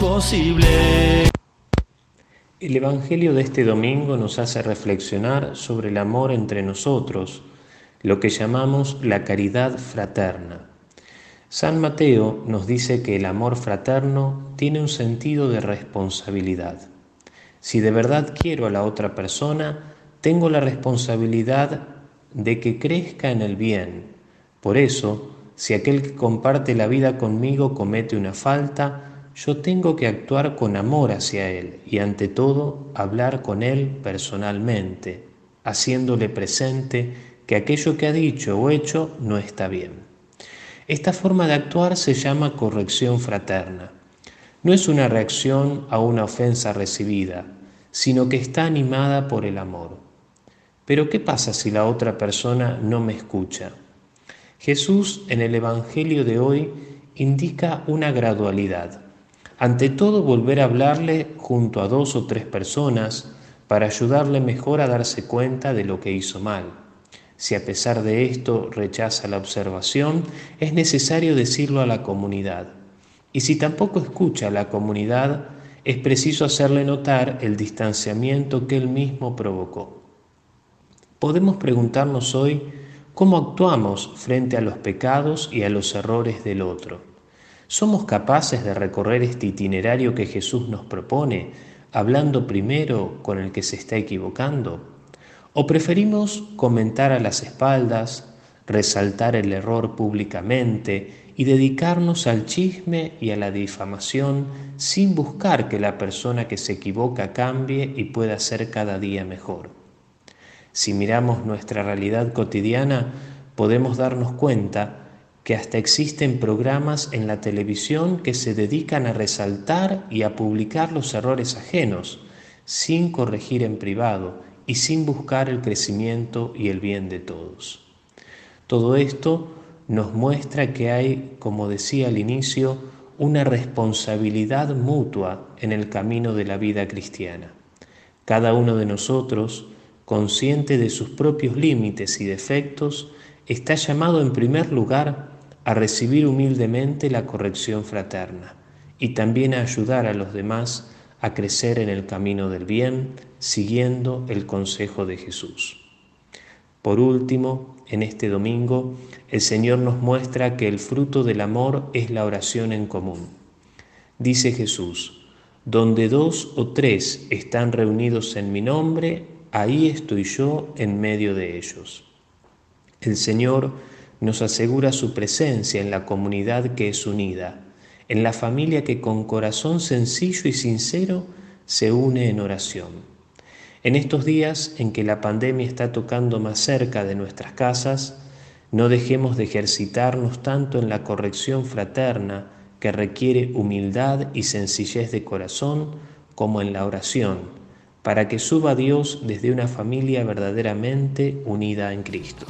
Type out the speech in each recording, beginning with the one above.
posible. El Evangelio de este domingo nos hace reflexionar sobre el amor entre nosotros, lo que llamamos la caridad fraterna. San Mateo nos dice que el amor fraterno tiene un sentido de responsabilidad. Si de verdad quiero a la otra persona, tengo la responsabilidad de que crezca en el bien. Por eso, si aquel que comparte la vida conmigo comete una falta, yo tengo que actuar con amor hacia Él y ante todo hablar con Él personalmente, haciéndole presente que aquello que ha dicho o hecho no está bien. Esta forma de actuar se llama corrección fraterna. No es una reacción a una ofensa recibida, sino que está animada por el amor. Pero ¿qué pasa si la otra persona no me escucha? Jesús en el Evangelio de hoy indica una gradualidad. Ante todo, volver a hablarle junto a dos o tres personas para ayudarle mejor a darse cuenta de lo que hizo mal. Si a pesar de esto rechaza la observación, es necesario decirlo a la comunidad. Y si tampoco escucha a la comunidad, es preciso hacerle notar el distanciamiento que él mismo provocó. Podemos preguntarnos hoy cómo actuamos frente a los pecados y a los errores del otro. ¿Somos capaces de recorrer este itinerario que Jesús nos propone, hablando primero con el que se está equivocando? ¿O preferimos comentar a las espaldas, resaltar el error públicamente y dedicarnos al chisme y a la difamación sin buscar que la persona que se equivoca cambie y pueda ser cada día mejor? Si miramos nuestra realidad cotidiana, podemos darnos cuenta que hasta existen programas en la televisión que se dedican a resaltar y a publicar los errores ajenos, sin corregir en privado y sin buscar el crecimiento y el bien de todos. Todo esto nos muestra que hay, como decía al inicio, una responsabilidad mutua en el camino de la vida cristiana. Cada uno de nosotros, consciente de sus propios límites y defectos, está llamado en primer lugar a recibir humildemente la corrección fraterna y también a ayudar a los demás a crecer en el camino del bien, siguiendo el consejo de Jesús. Por último, en este domingo, el Señor nos muestra que el fruto del amor es la oración en común. Dice Jesús, donde dos o tres están reunidos en mi nombre, ahí estoy yo en medio de ellos. El Señor nos asegura su presencia en la comunidad que es unida, en la familia que con corazón sencillo y sincero se une en oración. En estos días en que la pandemia está tocando más cerca de nuestras casas, no dejemos de ejercitarnos tanto en la corrección fraterna que requiere humildad y sencillez de corazón como en la oración, para que suba Dios desde una familia verdaderamente unida en Cristo.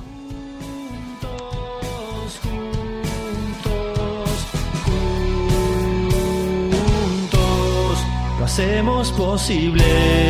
Hacemos posible.